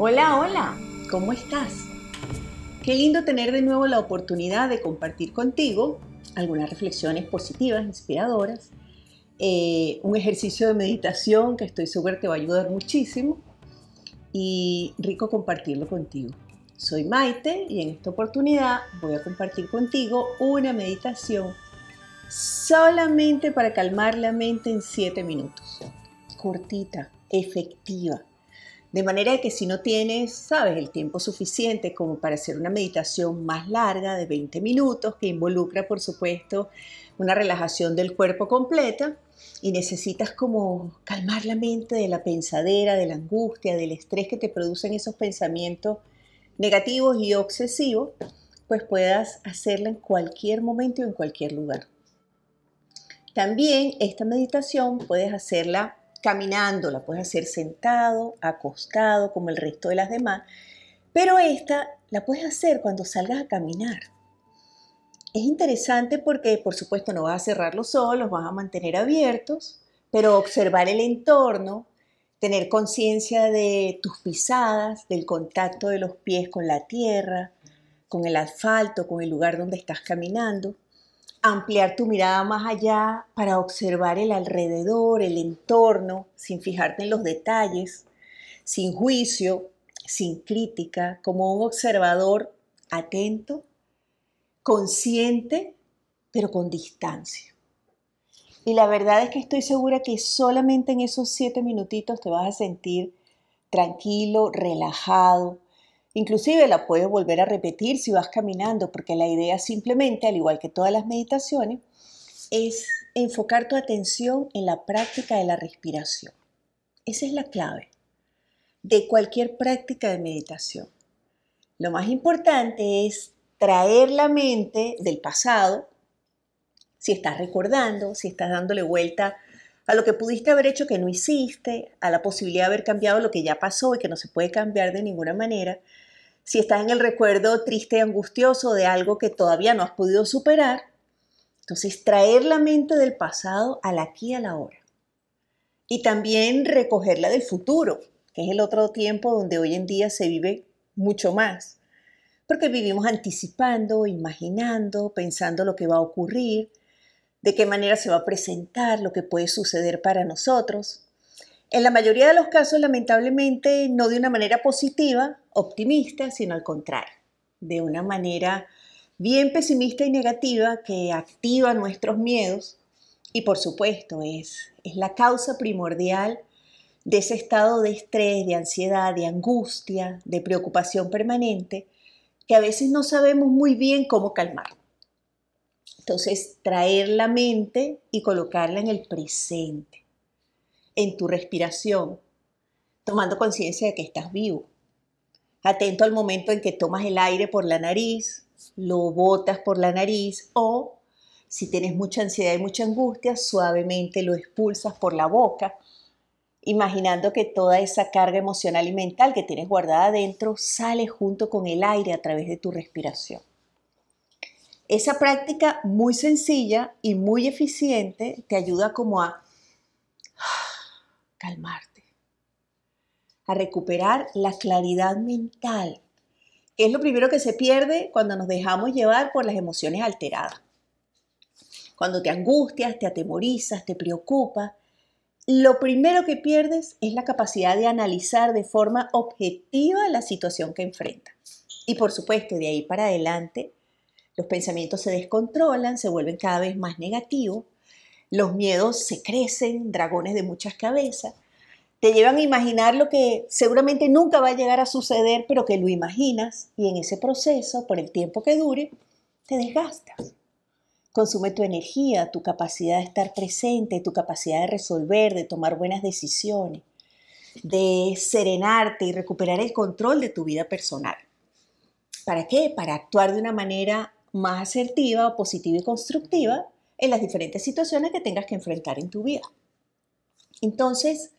Hola, hola, ¿cómo estás? Qué lindo tener de nuevo la oportunidad de compartir contigo algunas reflexiones positivas, inspiradoras, eh, un ejercicio de meditación que estoy segura te va a ayudar muchísimo y rico compartirlo contigo. Soy Maite y en esta oportunidad voy a compartir contigo una meditación solamente para calmar la mente en 7 minutos. Cortita, efectiva de manera que si no tienes, sabes, el tiempo suficiente como para hacer una meditación más larga de 20 minutos, que involucra, por supuesto, una relajación del cuerpo completa, y necesitas como calmar la mente de la pensadera, de la angustia, del estrés que te producen esos pensamientos negativos y obsesivos, pues puedas hacerla en cualquier momento y en cualquier lugar. También esta meditación puedes hacerla caminando, la puedes hacer sentado, acostado, como el resto de las demás, pero esta la puedes hacer cuando salgas a caminar. Es interesante porque, por supuesto, no vas a cerrar los ojos, los vas a mantener abiertos, pero observar el entorno, tener conciencia de tus pisadas, del contacto de los pies con la tierra, con el asfalto, con el lugar donde estás caminando ampliar tu mirada más allá para observar el alrededor, el entorno, sin fijarte en los detalles, sin juicio, sin crítica, como un observador atento, consciente, pero con distancia. Y la verdad es que estoy segura que solamente en esos siete minutitos te vas a sentir tranquilo, relajado, Inclusive la puedes volver a repetir si vas caminando, porque la idea simplemente, al igual que todas las meditaciones, es enfocar tu atención en la práctica de la respiración. Esa es la clave de cualquier práctica de meditación. Lo más importante es traer la mente del pasado, si estás recordando, si estás dándole vuelta a lo que pudiste haber hecho que no hiciste, a la posibilidad de haber cambiado lo que ya pasó y que no se puede cambiar de ninguna manera, si estás en el recuerdo triste y angustioso de algo que todavía no has podido superar, entonces traer la mente del pasado al aquí y a la hora. Y también recogerla del futuro, que es el otro tiempo donde hoy en día se vive mucho más. Porque vivimos anticipando, imaginando, pensando lo que va a ocurrir, de qué manera se va a presentar, lo que puede suceder para nosotros. En la mayoría de los casos, lamentablemente, no de una manera positiva, optimista, sino al contrario, de una manera bien pesimista y negativa que activa nuestros miedos y por supuesto es, la causa primordial de ese estado de estrés, de ansiedad, de angustia, de preocupación permanente, que a veces no sabemos muy bien cómo calmar. Entonces, traer la mente y colocarla en el presente, en tu respiración, tomando conciencia de que estás vivo. Atento al momento en que tomas el aire por la nariz, lo botas por la nariz o, si tienes mucha ansiedad y mucha angustia, suavemente lo expulsas por la boca, imaginando que toda esa carga emocional y mental que tienes guardada adentro sale junto con el aire a través de tu respiración. Esa práctica muy sencilla y muy eficiente te ayuda como a calmarte, a recuperar la claridad mental, que es lo primero que se pierde cuando nos dejamos llevar por las emociones alteradas. Cuando te angustias, te atemorizas, te preocupas, lo primero que pierdes es la capacidad de analizar de forma objetiva la situación que enfrentas. Y por supuesto, de ahí para adelante, los pensamientos se descontrolan, se vuelven cada vez más negativos, los miedos se crecen, dragones de muchas cabezas, te llevan a imaginar lo que seguramente nunca va a llegar a suceder, pero que lo imaginas y en ese proceso, por el tiempo que dure, te desgastas. Consume tu energía, tu capacidad de estar presente, tu capacidad de resolver, de tomar buenas decisiones, de serenarte y recuperar el control de tu vida personal. ¿Para qué? Para actuar de una manera más asertiva, positiva y constructiva en las diferentes situaciones que tengas que enfrentar en tu vida. Entonces,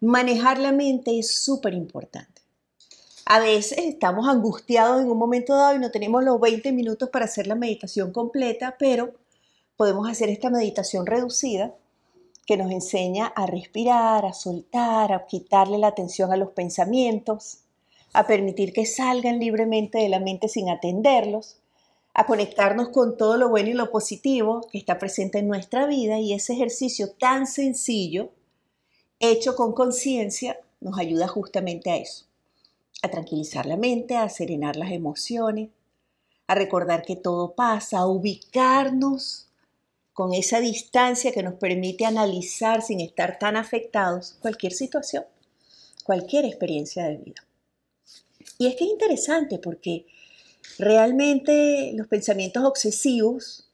manejar la mente es súper importante. A veces estamos angustiados en un momento dado y no tenemos los 20 minutos para hacer la meditación completa, pero podemos hacer esta meditación reducida que nos enseña a respirar, a soltar, a quitarle la atención a los pensamientos, a permitir que salgan libremente de la mente sin atenderlos, a conectarnos con todo lo bueno y lo positivo que está presente en nuestra vida y ese ejercicio tan sencillo, hecho con conciencia, nos ayuda justamente a eso, a tranquilizar la mente, a serenar las emociones, a recordar que todo pasa, a ubicarnos con esa distancia que nos permite analizar sin estar tan afectados cualquier situación, cualquier experiencia de vida. Y es que es interesante porque realmente los pensamientos obsesivos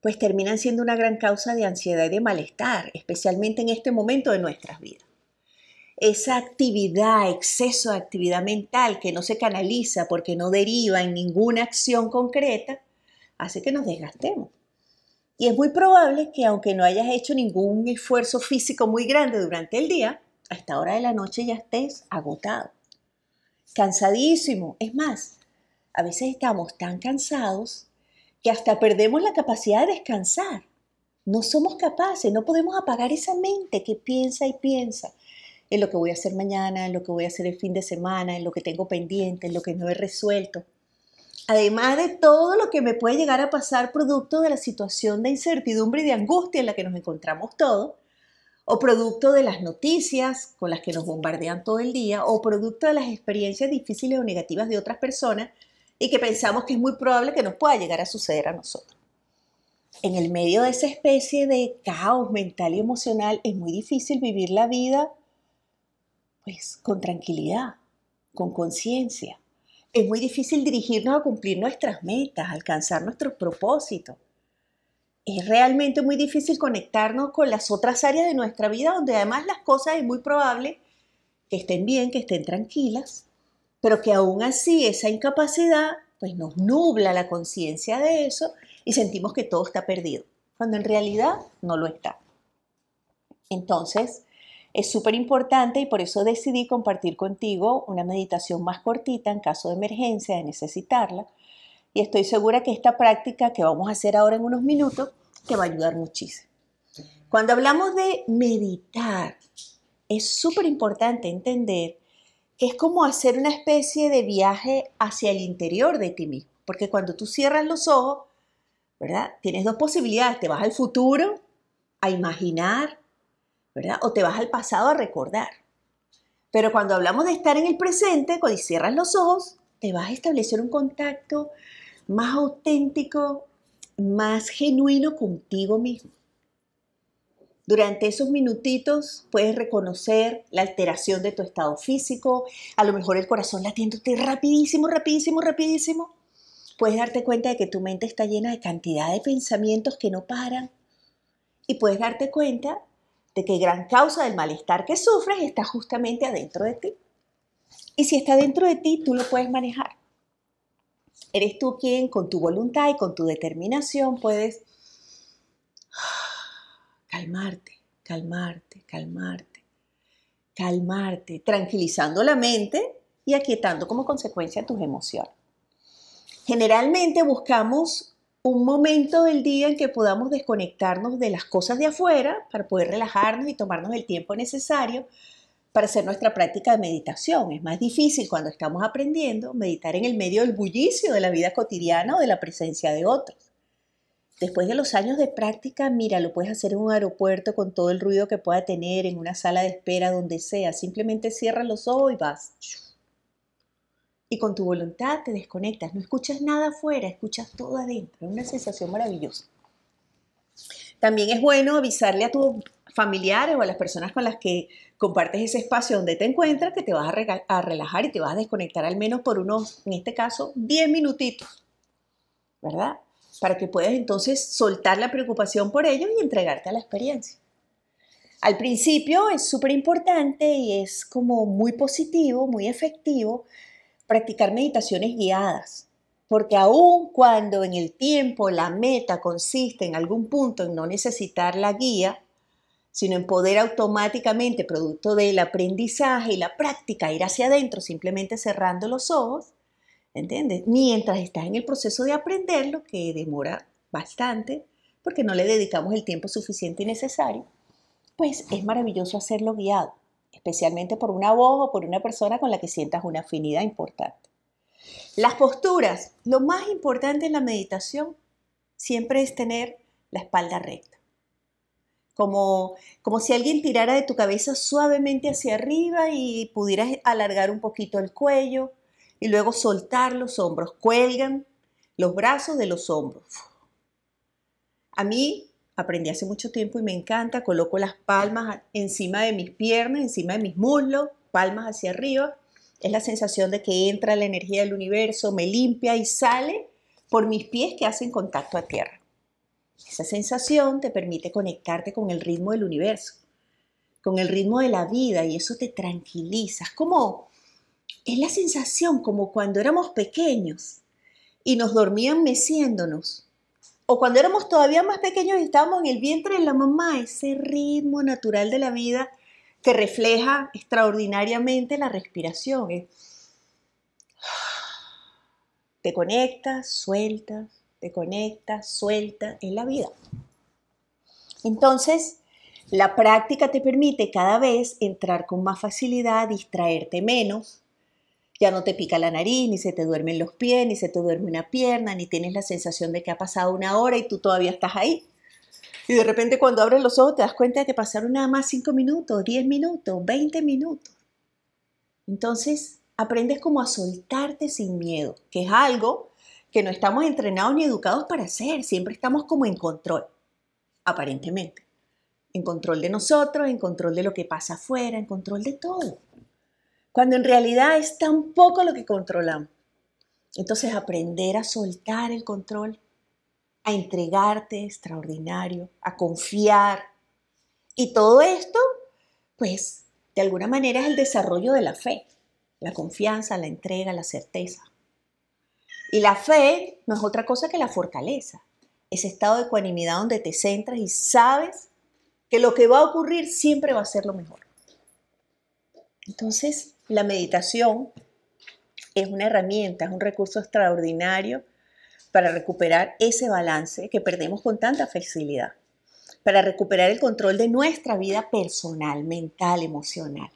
pues terminan siendo una gran causa de ansiedad y de malestar, especialmente en este momento de nuestras vidas. Esa actividad, exceso de actividad mental que no se canaliza porque no deriva en ninguna acción concreta, hace que nos desgastemos. Y es muy probable que aunque no hayas hecho ningún esfuerzo físico muy grande durante el día, a esta hora de la noche ya estés agotado, cansadísimo. Es más, a veces estamos tan cansados que hasta perdemos la capacidad de descansar. No somos capaces, no podemos apagar esa mente que piensa y piensa en lo que voy a hacer mañana, en lo que voy a hacer el fin de semana, en lo que tengo pendiente, en lo que no he resuelto. Además de todo lo que me puede llegar a pasar producto de la situación de incertidumbre y de angustia en la que nos encontramos todos, o producto de las noticias con las que nos bombardean todo el día, o producto de las experiencias difíciles o negativas de otras personas y que pensamos que es muy probable que nos pueda llegar a suceder a nosotros. En el medio de esa especie de caos mental y emocional es muy difícil vivir la vida pues con tranquilidad, con conciencia. Es muy difícil dirigirnos a cumplir nuestras metas, alcanzar nuestros propósitos es realmente muy difícil conectarnos con las otras áreas de nuestra vida donde además las cosas es muy probable que estén bien, que estén tranquilas, pero que aún así esa incapacidad pues nos nubla la conciencia de eso y sentimos que todo está perdido, cuando en realidad no lo está. Entonces, es súper importante y por eso decidí compartir contigo una meditación más cortita en caso de emergencia, de necesitarla, y estoy segura que esta práctica que vamos a hacer ahora en unos minutos te va a ayudar muchísimo. Cuando hablamos de meditar, es súper importante entender es como hacer una especie de viaje hacia el interior de ti mismo. Porque cuando tú cierras los ojos, ¿verdad? Tienes dos posibilidades. Te vas al futuro a imaginar, ¿verdad? O te vas al pasado a recordar. Pero cuando hablamos de estar en el presente, cuando cierras los ojos, te vas a establecer un contacto más auténtico, más genuino contigo mismo. Durante esos minutitos puedes reconocer la alteración de tu estado físico, a lo mejor el corazón latiéndote rapidísimo, rapidísimo, rapidísimo. Puedes darte cuenta de que tu mente está llena de cantidad de pensamientos que no paran. Y puedes darte cuenta de que gran causa del malestar que sufres está justamente adentro de ti. Y si está dentro de ti, tú lo puedes manejar. Eres tú quien con tu voluntad y con tu determinación puedes calmarte, calmarte, calmarte, calmarte, tranquilizando la mente y aquietando como consecuencia tus emociones. Generalmente buscamos un momento del día en que podamos desconectarnos de las cosas de afuera para poder relajarnos y tomarnos el tiempo necesario para hacer nuestra práctica de meditación. Es más difícil cuando estamos aprendiendo meditar en el medio del bullicio de la vida cotidiana o de la presencia de otros. Después de los años de práctica, mira, lo puedes hacer en un aeropuerto con todo el ruido que pueda tener, en una sala de espera, donde sea. Simplemente cierras los ojos y vas. Y con tu voluntad te desconectas. No escuchas nada afuera, escuchas todo adentro. Es una sensación maravillosa. También es bueno avisarle a tus familiares o a las personas con las que compartes ese espacio donde te encuentras que te vas a, relajar y te vas a desconectar al menos por unos, en este caso, 10 minutitos, ¿verdad? Para que puedas entonces soltar la preocupación por ellos y entregarte a la experiencia. Al principio es súper importante y es como muy positivo, muy efectivo practicar meditaciones guiadas, porque aun cuando en el tiempo la meta consiste en algún punto en no necesitar la guía, sino en poder automáticamente, producto del aprendizaje y la práctica, ir hacia adentro simplemente cerrando los ojos, ¿entiendes? Mientras estás en el proceso de aprenderlo, que demora bastante, porque no le dedicamos el tiempo suficiente y necesario, pues es maravilloso hacerlo guiado. Es especialmente por una voz o por una persona con la que sientas una afinidad importante. Las posturas, lo más importante en la meditación siempre es tener la espalda recta. Como, como si alguien tirara de tu cabeza suavemente hacia arriba y pudieras alargar un poquito el cuello y luego soltar los hombros. Cuelgan los brazos de los hombros. A mí aprendí hace mucho tiempo y me encanta, coloco las palmas encima de mis piernas, encima de mis muslos, palmas hacia arriba. Es la sensación de que entra la energía del universo, me limpia y sale por mis pies que hacen contacto a tierra. Esa sensación te permite conectarte con el ritmo del universo, con el ritmo de la vida y eso te tranquiliza. Es como, es la sensación como cuando éramos pequeños y nos dormían meciéndonos o cuando éramos todavía más pequeños y estábamos en el vientre de la mamá, ese ritmo natural de la vida que refleja extraordinariamente la respiración. Te conectas, sueltas, te conectas, sueltas en la vida. Entonces, la práctica te permite cada vez entrar con más facilidad, distraerte menos, ya no te pica la nariz, ni se te duermen los pies, ni se te duerme una pierna, ni tienes la sensación de que ha pasado una hora y tú todavía estás ahí. Y de repente cuando abres los ojos te das cuenta de que pasaron nada más 5 minutos, 10 minutos, 20 minutos. Entonces aprendes como a soltarte sin miedo, que es algo que no estamos entrenados ni educados para hacer, siempre estamos como en control, aparentemente. En control de nosotros, en control de lo que pasa afuera, en control de todo cuando en realidad es tan poco lo que controlamos. Entonces aprender a soltar el control, a entregarte extraordinario, a confiar. Y todo esto, pues, de alguna manera es el desarrollo de la fe, la confianza, la entrega, la certeza. Y la fe no es otra cosa que la fortaleza, ese estado de ecuanimidad donde te centras y sabes que lo que va a ocurrir siempre va a ser lo mejor. Entonces, la meditación es una herramienta, es un recurso extraordinario para recuperar ese balance que perdemos con tanta facilidad, para recuperar el control de nuestra vida personal, mental, emocional,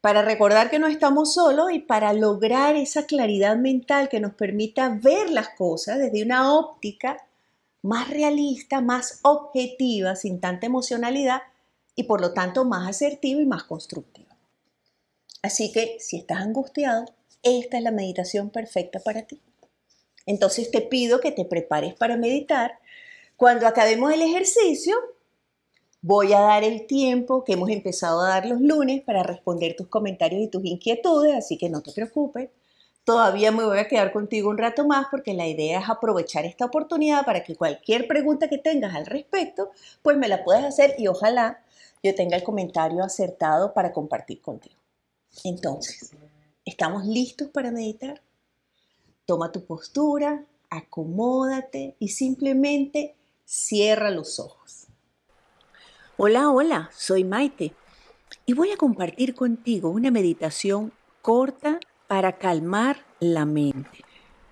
para recordar que no estamos solos y para lograr esa claridad mental que nos permita ver las cosas desde una óptica más realista, más objetiva, sin tanta emocionalidad y por lo tanto más asertiva y más constructiva. Así que si estás angustiado, esta es la meditación perfecta para ti. Entonces te pido que te prepares para meditar. Cuando acabemos el ejercicio, voy a dar el tiempo que hemos empezado a dar los lunes para responder tus comentarios y tus inquietudes, así que no te preocupes. Todavía me voy a quedar contigo un rato más porque la idea es aprovechar esta oportunidad para que cualquier pregunta que tengas al respecto, pues me la puedas hacer y ojalá yo tenga el comentario acertado para compartir contigo. Entonces, ¿estamos listos para meditar? Toma tu postura, acomódate y simplemente cierra los ojos. Hola, hola, soy Maite y voy a compartir contigo una meditación corta para calmar la mente.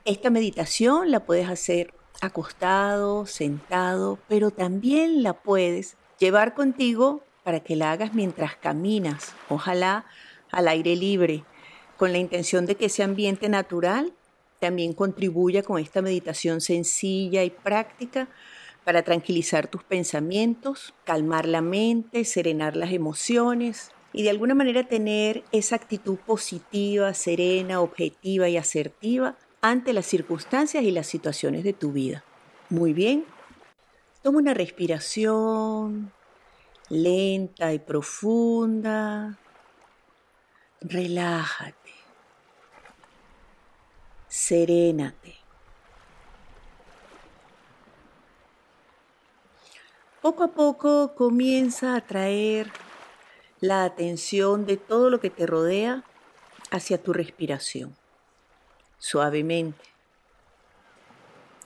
Esta meditación la puedes hacer acostado, sentado, pero también la puedes llevar contigo para que la hagas mientras caminas. Ojalá al aire libre, con la intención de que ese ambiente natural también contribuya con esta meditación sencilla y práctica para tranquilizar tus pensamientos, calmar la mente, serenar las emociones y de alguna manera tener esa actitud positiva, serena, objetiva y asertiva ante las circunstancias y las situaciones de tu vida. Muy bien, toma una respiración lenta y profunda relájate, serénate. Poco a poco comienza a traer la atención de todo lo que te rodea hacia tu respiración, suavemente.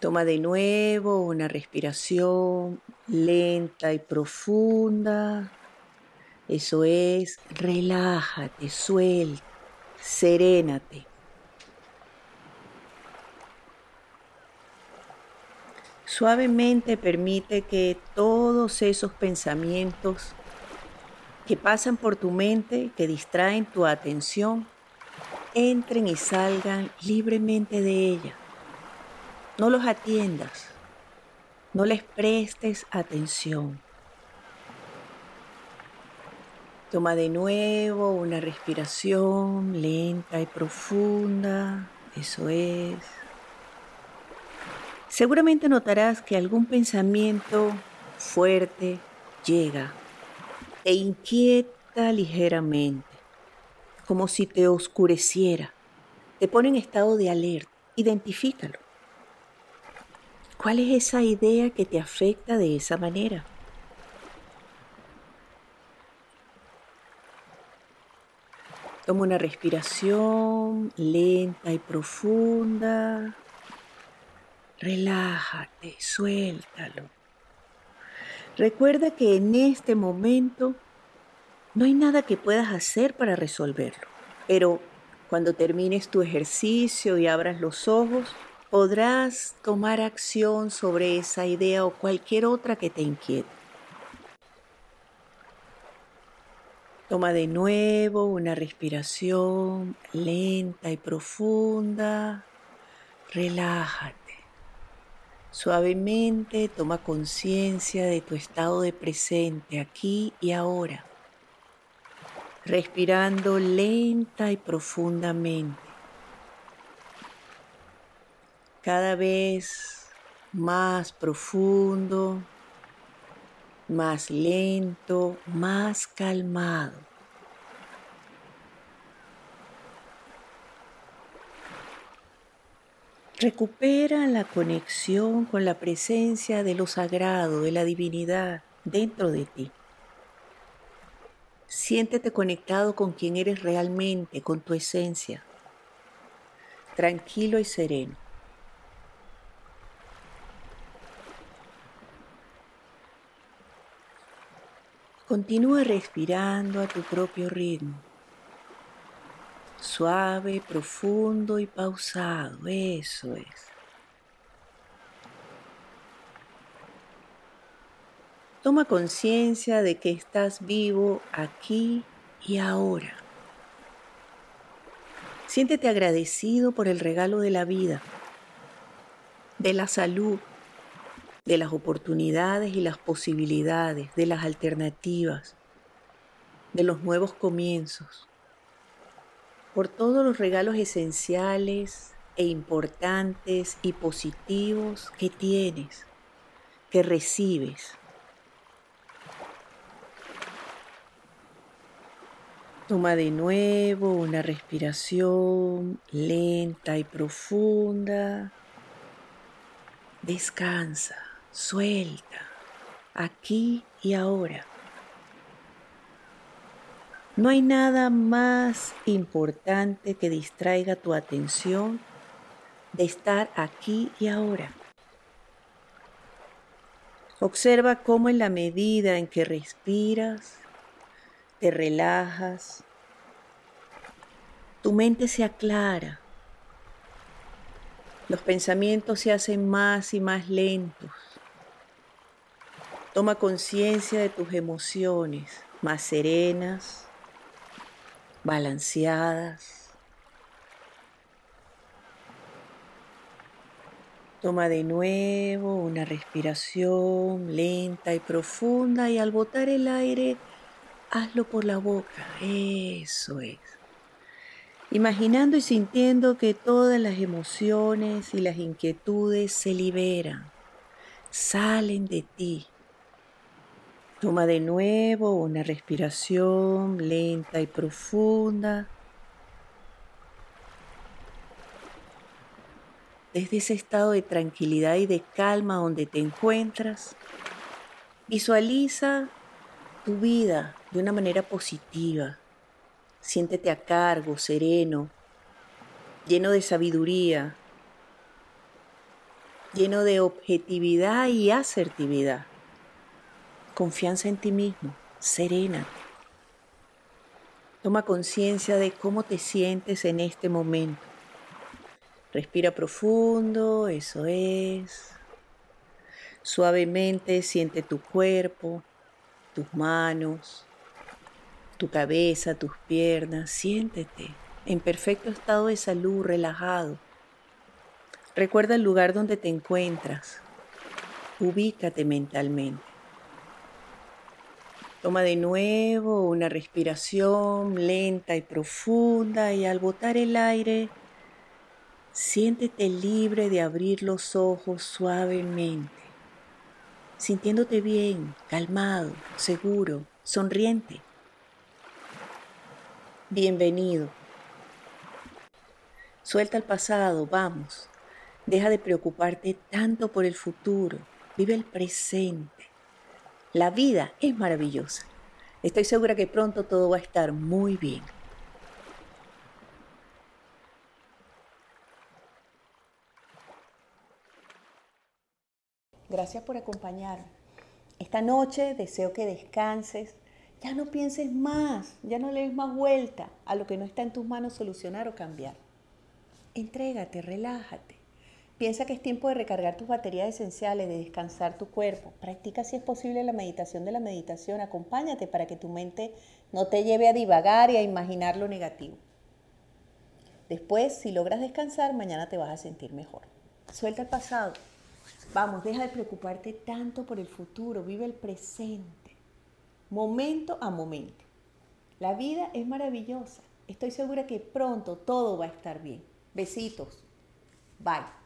Toma de nuevo una respiración lenta y profunda. Eso es, relájate, suelta, serénate. Suavemente permite que todos esos pensamientos que pasan por tu mente, que distraen tu atención, entren y salgan libremente de ella. No los atiendas, no les prestes atención. Toma de nuevo una respiración lenta y profunda, eso es. Seguramente notarás que algún pensamiento fuerte llega e inquieta ligeramente, como si te oscureciera, te pone en estado de alerta. Identifícalo. ¿Cuál es esa idea que te afecta de esa manera? Toma una respiración lenta y profunda. Relájate, suéltalo. Recuerda que en este momento no hay nada que puedas hacer para resolverlo, pero cuando termines tu ejercicio y abras los ojos, podrás tomar acción sobre esa idea o cualquier otra que te inquiete. Toma de nuevo una respiración lenta y profunda. Relájate. Suavemente toma conciencia de tu estado de presente aquí y ahora, respirando lenta y profundamente. Cada vez más profundo, más lento, más calmado. Recupera la conexión con la presencia de lo sagrado, de la divinidad dentro de ti. Siéntete conectado con quien eres realmente, con tu esencia, tranquilo y sereno. Continúa respirando a tu propio ritmo suave, profundo y pausado. Eso es. Toma conciencia de que estás vivo aquí y ahora. Siéntete agradecido por el regalo de la vida, de la salud, de las oportunidades y las posibilidades, de las alternativas, de los nuevos comienzos por todos los regalos esenciales e importantes y positivos que tienes, que recibes. Toma de nuevo una respiración lenta y profunda. Descansa, suelta, aquí y ahora. No hay nada más importante que distraiga tu atención de estar aquí y ahora. Observa cómo en la medida en que respiras, te relajas, tu mente se aclara, los pensamientos se hacen más y más lentos. Toma conciencia de tus emociones más serenas, balanceadas. Toma de nuevo una respiración lenta y profunda y al botar el aire, hazlo por la boca. Eso es. Imaginando y sintiendo que todas las emociones y las inquietudes se liberan, salen de ti Toma de nuevo una respiración lenta y profunda. Desde ese estado de tranquilidad y de calma donde te encuentras, visualiza tu vida de una manera positiva. Siéntete a cargo, sereno, lleno de sabiduría, lleno de objetividad y asertividad confianza en ti mismo, serena. Toma conciencia de cómo te sientes en este momento. Respira profundo, eso es. Suavemente siente tu cuerpo, tus manos, tu cabeza, tus piernas, siéntete en perfecto estado de salud, relajado. Recuerda el lugar donde te encuentras. Ubícate mentalmente. Toma de nuevo una respiración lenta y profunda y al botar el aire, siéntete libre de abrir los ojos suavemente, sintiéndote bien, calmado, seguro, sonriente. Bienvenido. Suelta el pasado, vamos. Deja de preocuparte tanto por el futuro. Vive el presente. La vida es maravillosa. Estoy segura que pronto todo va a estar muy bien. Gracias por acompañarme. Esta noche deseo que descanses. Ya no pienses más, ya no le des más vuelta a lo que no está en tus manos solucionar o cambiar. Entrégate, relájate. Piensa que es tiempo de recargar tus baterías esenciales, de descansar tu cuerpo. Practica si es posible la meditación de la meditación. Acompáñate para que tu mente no te lleve a divagar y a imaginar lo negativo. Después, si logras descansar, mañana te vas a sentir mejor. Suelta el pasado. Vamos, deja de preocuparte tanto por el futuro. Vive el presente. Momento a momento. La vida es maravillosa. Estoy segura que pronto todo va a estar bien. Besitos. Bye.